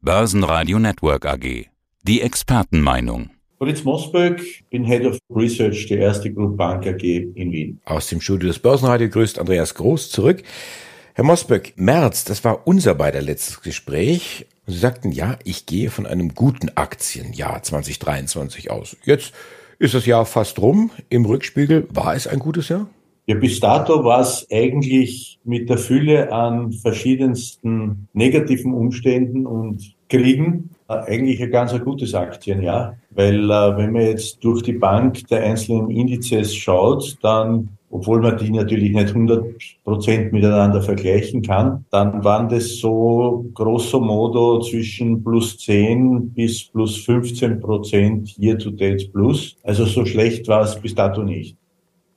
Börsenradio Network AG. Die Expertenmeinung. Fritz Mosböck, bin Head of Research der Erste Group Bank AG in Wien. Aus dem Studio des Börsenradio grüßt Andreas Groß zurück. Herr Mosböck, März, das war unser beider letztes Gespräch. Sie sagten, ja, ich gehe von einem guten Aktienjahr 2023 aus. Jetzt ist das Jahr fast rum. Im Rückspiegel war es ein gutes Jahr? Ja, bis dato war es eigentlich mit der Fülle an verschiedensten negativen Umständen und Kriegen äh, eigentlich ein ganz ein gutes Aktienjahr. Weil äh, wenn man jetzt durch die Bank der einzelnen Indizes schaut, dann obwohl man die natürlich nicht 100 Prozent miteinander vergleichen kann, dann waren das so grosso modo zwischen plus 10 bis plus 15 Prozent Year-to-Date plus. Also so schlecht war es bis dato nicht.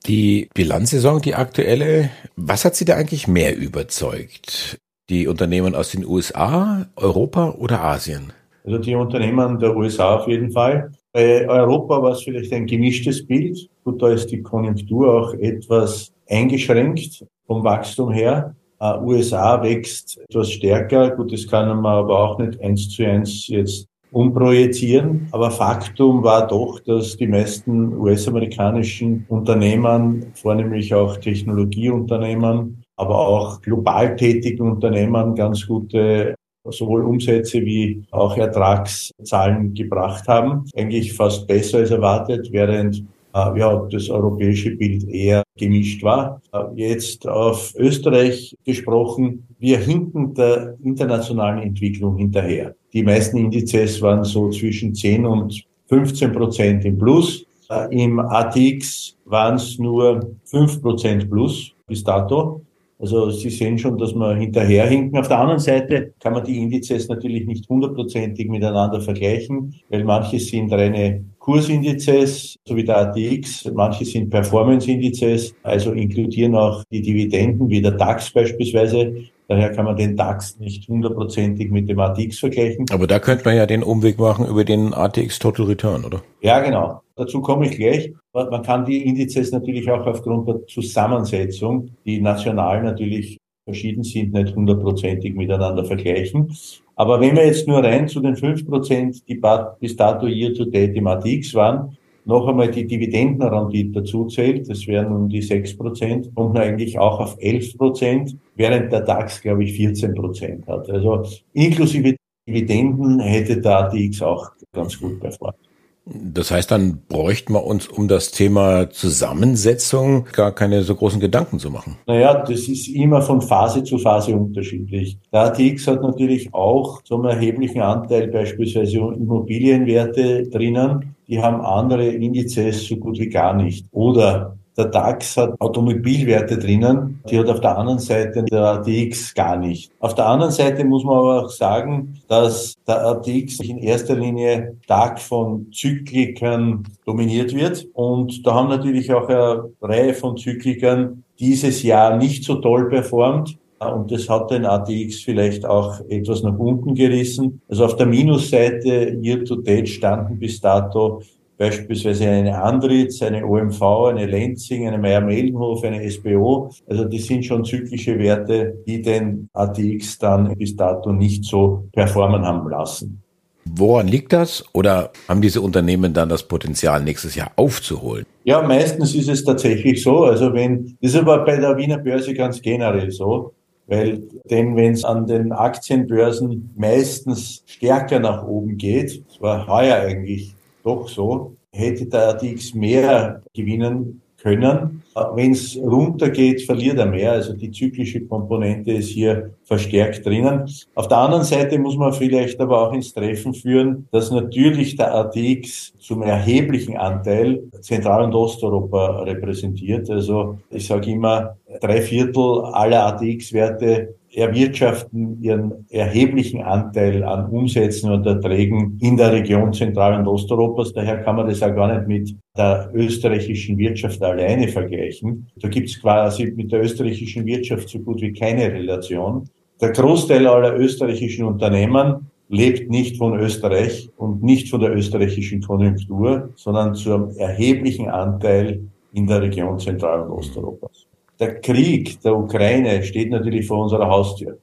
Die Bilanzsaison, die aktuelle, was hat Sie da eigentlich mehr überzeugt? Die Unternehmen aus den USA, Europa oder Asien? Also die Unternehmen der USA auf jeden Fall. Bei Europa war es vielleicht ein gemischtes Bild. Gut, da ist die Konjunktur auch etwas eingeschränkt vom Wachstum her. Uh, USA wächst etwas stärker. Gut, das kann man aber auch nicht eins zu eins jetzt umprojizieren. Aber Faktum war doch, dass die meisten US-amerikanischen Unternehmen, vornehmlich auch Technologieunternehmen, aber auch global tätigen Unternehmen ganz gute sowohl Umsätze wie auch Ertragszahlen gebracht haben. Eigentlich fast besser als erwartet, während äh, ja, das europäische Bild eher gemischt war. Äh, jetzt auf Österreich gesprochen, wir hinken der internationalen Entwicklung hinterher. Die meisten Indizes waren so zwischen 10 und 15 Prozent im Plus. Äh, Im ATX waren es nur 5 Prozent plus bis dato. Also Sie sehen schon, dass wir hinterherhinken. Auf der anderen Seite kann man die Indizes natürlich nicht hundertprozentig miteinander vergleichen, weil manche sind reine Kursindizes, so wie der ATX, manche sind Performance-Indizes, also inkludieren auch die Dividenden, wie der DAX beispielsweise. Daher kann man den DAX nicht hundertprozentig mit dem ATX vergleichen. Aber da könnte man ja den Umweg machen über den ATX Total Return, oder? Ja, genau. Dazu komme ich gleich. Man kann die Indizes natürlich auch aufgrund der Zusammensetzung, die national natürlich verschieden sind, nicht hundertprozentig miteinander vergleichen. Aber wenn wir jetzt nur rein zu den fünf Prozent, die bis dato year to date im ATX waren, noch einmal die Dividendenrendite dazu zählt, das wären um die sechs Prozent, kommt man eigentlich auch auf elf Prozent, während der DAX, glaube ich, 14 Prozent hat. Also inklusive Dividenden hätte der ATX auch ganz gut performt. Das heißt, dann bräuchten wir uns um das Thema Zusammensetzung gar keine so großen Gedanken zu machen. Naja, das ist immer von Phase zu Phase unterschiedlich. Der ATX hat natürlich auch einen erheblichen Anteil beispielsweise Immobilienwerte drinnen. Die haben andere Indizes so gut wie gar nicht. Oder der DAX hat Automobilwerte drinnen, die hat auf der anderen Seite der ATX gar nicht. Auf der anderen Seite muss man aber auch sagen, dass der ATX in erster Linie stark von Zyklikern dominiert wird. Und da haben natürlich auch eine Reihe von Zyklikern dieses Jahr nicht so toll performt. Und das hat den ATX vielleicht auch etwas nach unten gerissen. Also auf der Minusseite year to date standen bis dato beispielsweise eine Andritz, eine OMV, eine Lenzing, eine Meier-Mellenhof, eine SBO. Also die sind schon zyklische Werte, die den ATX dann bis dato nicht so performen haben lassen. Woran liegt das? Oder haben diese Unternehmen dann das Potenzial, nächstes Jahr aufzuholen? Ja, meistens ist es tatsächlich so. Also wenn, das ist aber bei der Wiener Börse ganz generell so. Weil, denn wenn es an den Aktienbörsen meistens stärker nach oben geht, das war heuer eigentlich doch so, hätte der ATX mehr gewinnen können. Wenn es runtergeht, verliert er mehr. Also die zyklische Komponente ist hier verstärkt drinnen. Auf der anderen Seite muss man vielleicht aber auch ins Treffen führen, dass natürlich der ATX zum erheblichen Anteil Zentral- und Osteuropa repräsentiert. Also ich sage immer, drei Viertel aller ATX-Werte erwirtschaften ihren erheblichen Anteil an Umsätzen und Erträgen in der Region Zentral- und Osteuropas. Daher kann man das auch gar nicht mit der österreichischen Wirtschaft alleine vergleichen. Da gibt es quasi mit der österreichischen Wirtschaft so gut wie keine Relation. Der Großteil aller österreichischen Unternehmen lebt nicht von Österreich und nicht von der österreichischen Konjunktur, sondern zu einem erheblichen Anteil in der Region Zentral- und Osteuropas der Krieg der Ukraine steht natürlich vor unserer Haustür.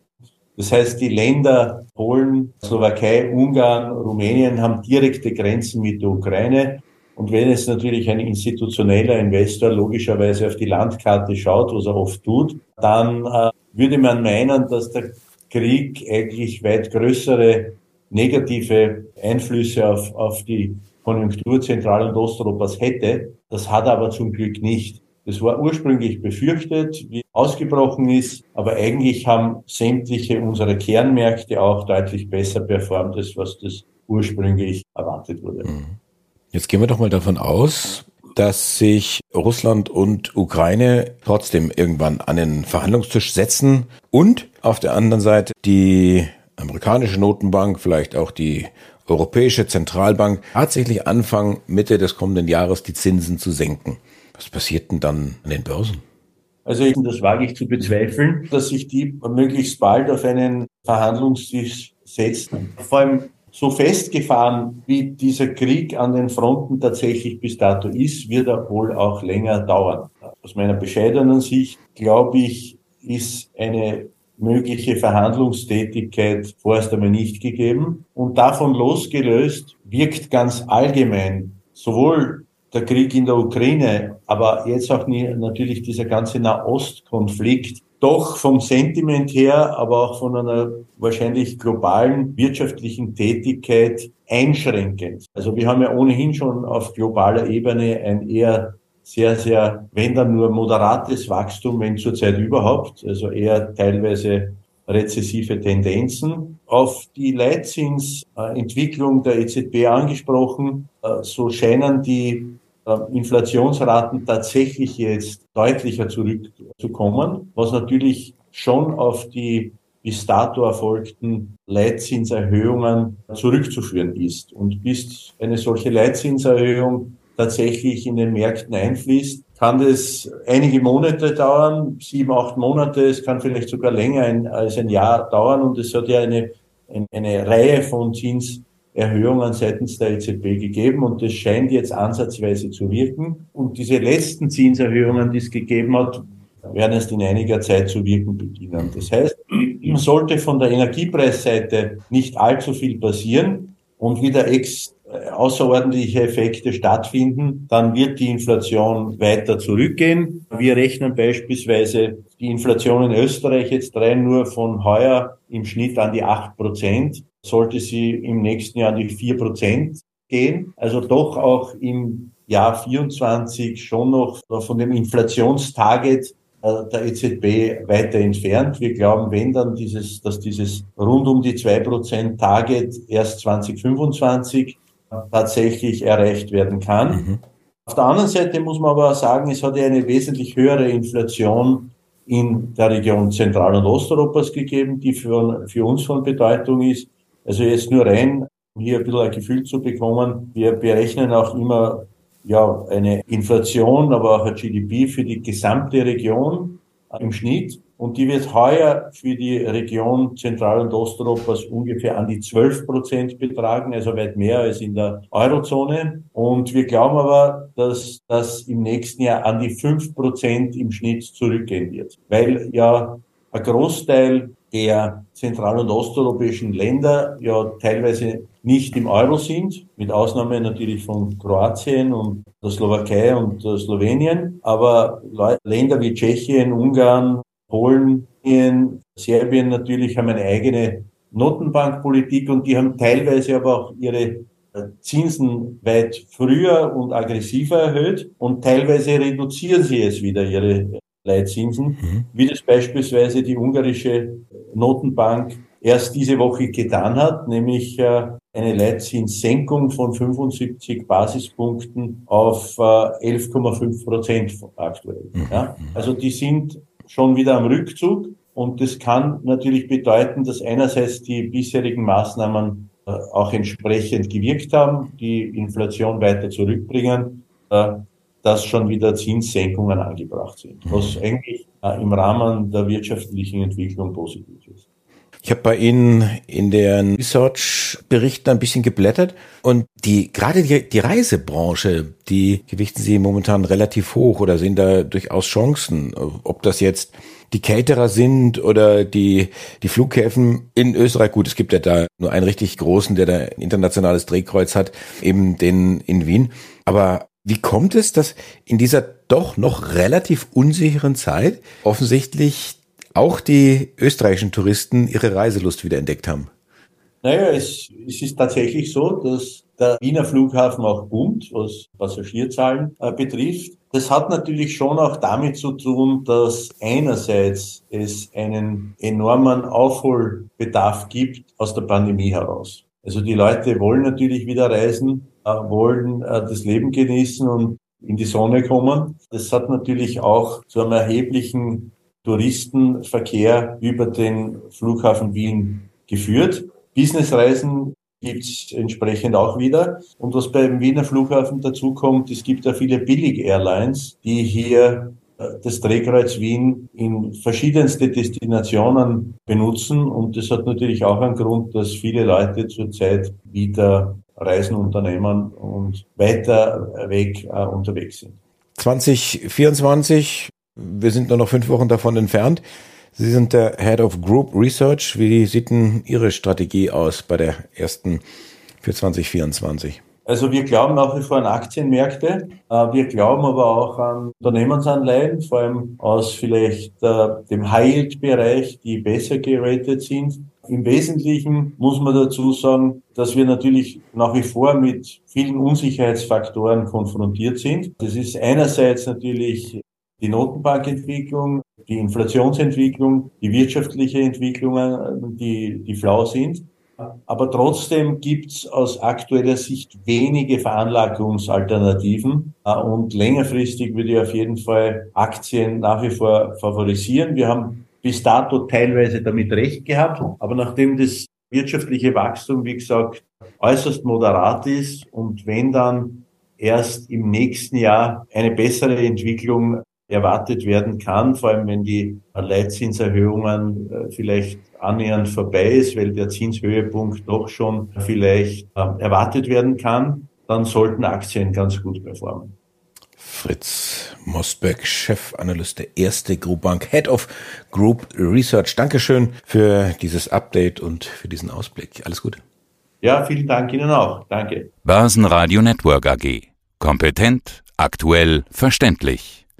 Das heißt, die Länder Polen, Slowakei, Ungarn, Rumänien haben direkte Grenzen mit der Ukraine. Und wenn es natürlich ein institutioneller Investor logischerweise auf die Landkarte schaut, was er oft tut, dann äh, würde man meinen, dass der Krieg eigentlich weit größere negative Einflüsse auf, auf die Konjunktur Zentral- und Osteuropas hätte. Das hat er aber zum Glück nicht. Das war ursprünglich befürchtet, wie ausgebrochen ist, aber eigentlich haben sämtliche unserer Kernmärkte auch deutlich besser performt, als was das ursprünglich erwartet wurde. Mhm. Jetzt gehen wir doch mal davon aus, dass sich Russland und Ukraine trotzdem irgendwann an den Verhandlungstisch setzen und auf der anderen Seite die amerikanische Notenbank, vielleicht auch die Europäische Zentralbank tatsächlich anfangen, Mitte des kommenden Jahres die Zinsen zu senken. Was passiert denn dann an den Börsen? Also das wage ich zu bezweifeln, dass sich die möglichst bald auf einen Verhandlungstisch setzen. Vor allem so festgefahren, wie dieser Krieg an den Fronten tatsächlich bis dato ist, wird er wohl auch länger dauern. Aus meiner bescheidenen Sicht glaube ich, ist eine mögliche Verhandlungstätigkeit vorerst einmal nicht gegeben. Und davon losgelöst wirkt ganz allgemein sowohl der Krieg in der Ukraine, aber jetzt auch natürlich dieser ganze Nahostkonflikt doch vom Sentiment her, aber auch von einer wahrscheinlich globalen wirtschaftlichen Tätigkeit einschränkend. Also wir haben ja ohnehin schon auf globaler Ebene ein eher sehr, sehr, wenn dann nur moderates Wachstum, wenn zurzeit überhaupt, also eher teilweise rezessive Tendenzen. Auf die Leitzinsentwicklung der EZB angesprochen, äh, so scheinen die äh, Inflationsraten tatsächlich jetzt deutlicher zurückzukommen, was natürlich schon auf die bis dato erfolgten Leitzinserhöhungen zurückzuführen ist. Und bis eine solche Leitzinserhöhung tatsächlich in den Märkten einfließt, kann das einige Monate dauern, sieben, acht Monate, es kann vielleicht sogar länger als ein Jahr dauern. Und es hat ja eine, eine Reihe von Zins Erhöhungen seitens der EZB gegeben und das scheint jetzt ansatzweise zu wirken. Und diese letzten Zinserhöhungen, die es gegeben hat, werden erst in einiger Zeit zu wirken beginnen. Das heißt, sollte von der Energiepreisseite nicht allzu viel passieren und wieder ex außerordentliche Effekte stattfinden, dann wird die Inflation weiter zurückgehen. Wir rechnen beispielsweise die Inflation in Österreich jetzt rein nur von heuer im Schnitt an die acht Prozent sollte sie im nächsten Jahr an die vier Prozent gehen. Also doch auch im Jahr 24 schon noch von dem Inflationstarget äh, der EZB weiter entfernt. Wir glauben, wenn dann dieses, dass dieses rund um die zwei Prozent Target erst 2025 tatsächlich erreicht werden kann. Mhm. Auf der anderen Seite muss man aber sagen, es hat ja eine wesentlich höhere Inflation in der Region Zentral- und Osteuropas gegeben, die für, für uns von Bedeutung ist. Also jetzt nur rein, um hier ein bisschen ein Gefühl zu bekommen. Wir berechnen auch immer ja, eine Inflation, aber auch ein GDP für die gesamte Region im Schnitt. Und die wird heuer für die Region Zentral- und Osteuropas ungefähr an die 12 Prozent betragen, also weit mehr als in der Eurozone. Und wir glauben aber, dass das im nächsten Jahr an die 5 Prozent im Schnitt zurückgehen wird, weil ja ein Großteil der zentral- und osteuropäischen Länder ja teilweise nicht im Euro sind, mit Ausnahme natürlich von Kroatien und der Slowakei und der Slowenien. Aber Länder wie Tschechien, Ungarn, Polen, Serbien natürlich haben eine eigene Notenbankpolitik und die haben teilweise aber auch ihre äh, Zinsen weit früher und aggressiver erhöht und teilweise reduzieren sie es wieder, ihre Leitzinsen, mhm. wie das beispielsweise die ungarische Notenbank erst diese Woche getan hat, nämlich äh, eine Leitzinssenkung von 75 Basispunkten auf 11,5 äh, Prozent aktuell. Mhm. Ja? Also die sind schon wieder am Rückzug und das kann natürlich bedeuten, dass einerseits die bisherigen Maßnahmen äh, auch entsprechend gewirkt haben, die Inflation weiter zurückbringen dass schon wieder Zinssenkungen angebracht sind, was eigentlich äh, im Rahmen der wirtschaftlichen Entwicklung positiv ist. Ich habe bei Ihnen in den Research-Berichten ein bisschen geblättert und die gerade die, die Reisebranche, die gewichten Sie momentan relativ hoch oder sehen da durchaus Chancen. Ob das jetzt die Caterer sind oder die, die Flughäfen in Österreich. Gut, es gibt ja da nur einen richtig großen, der da ein internationales Drehkreuz hat, eben den in Wien. Aber wie kommt es, dass in dieser doch noch relativ unsicheren Zeit offensichtlich auch die österreichischen Touristen ihre Reiselust wieder entdeckt haben? Naja, es, es ist tatsächlich so, dass der Wiener Flughafen auch boomt, was Passagierzahlen äh, betrifft. Das hat natürlich schon auch damit zu tun, dass einerseits es einen enormen Aufholbedarf gibt aus der Pandemie heraus. Also die Leute wollen natürlich wieder reisen, äh, wollen äh, das Leben genießen und in die Sonne kommen. Das hat natürlich auch zu einem erheblichen Touristenverkehr über den Flughafen Wien geführt. Businessreisen gibt es entsprechend auch wieder. Und was beim Wiener Flughafen dazu kommt, es gibt ja viele Billig-Airlines, die hier äh, das Drehkreuz Wien in verschiedenste Destinationen benutzen. Und das hat natürlich auch einen Grund, dass viele Leute zurzeit wieder Reisen unternehmen und weiter weg äh, unterwegs sind. 2024, wir sind nur noch fünf Wochen davon entfernt. Sie sind der Head of Group Research. Wie sieht denn Ihre Strategie aus bei der ersten für 2024? Also wir glauben nach wie vor an Aktienmärkte. Äh, wir glauben aber auch an Unternehmensanleihen, vor allem aus vielleicht äh, dem High-Yield-Bereich, die besser geratet sind. Im Wesentlichen muss man dazu sagen, dass wir natürlich nach wie vor mit vielen Unsicherheitsfaktoren konfrontiert sind. Das ist einerseits natürlich die Notenbankentwicklung, die Inflationsentwicklung, die wirtschaftliche Entwicklungen, die, die flau sind. Aber trotzdem gibt's aus aktueller Sicht wenige Veranlagungsalternativen. Und längerfristig würde ich auf jeden Fall Aktien nach wie vor favorisieren. Wir haben bis dato teilweise damit recht gehabt. Aber nachdem das wirtschaftliche Wachstum, wie gesagt, äußerst moderat ist und wenn dann erst im nächsten Jahr eine bessere Entwicklung erwartet werden kann, vor allem wenn die Leitzinserhöhungen äh, vielleicht annähernd vorbei ist, weil der Zinshöhepunkt doch schon vielleicht ähm, erwartet werden kann, dann sollten Aktien ganz gut performen. Fritz Mosbeck, Chefanalyst der Erste Group Bank, Head of Group Research. Dankeschön für dieses Update und für diesen Ausblick. Alles Gute. Ja, vielen Dank Ihnen auch. Danke. Börsenradio Network AG. Kompetent, aktuell, verständlich.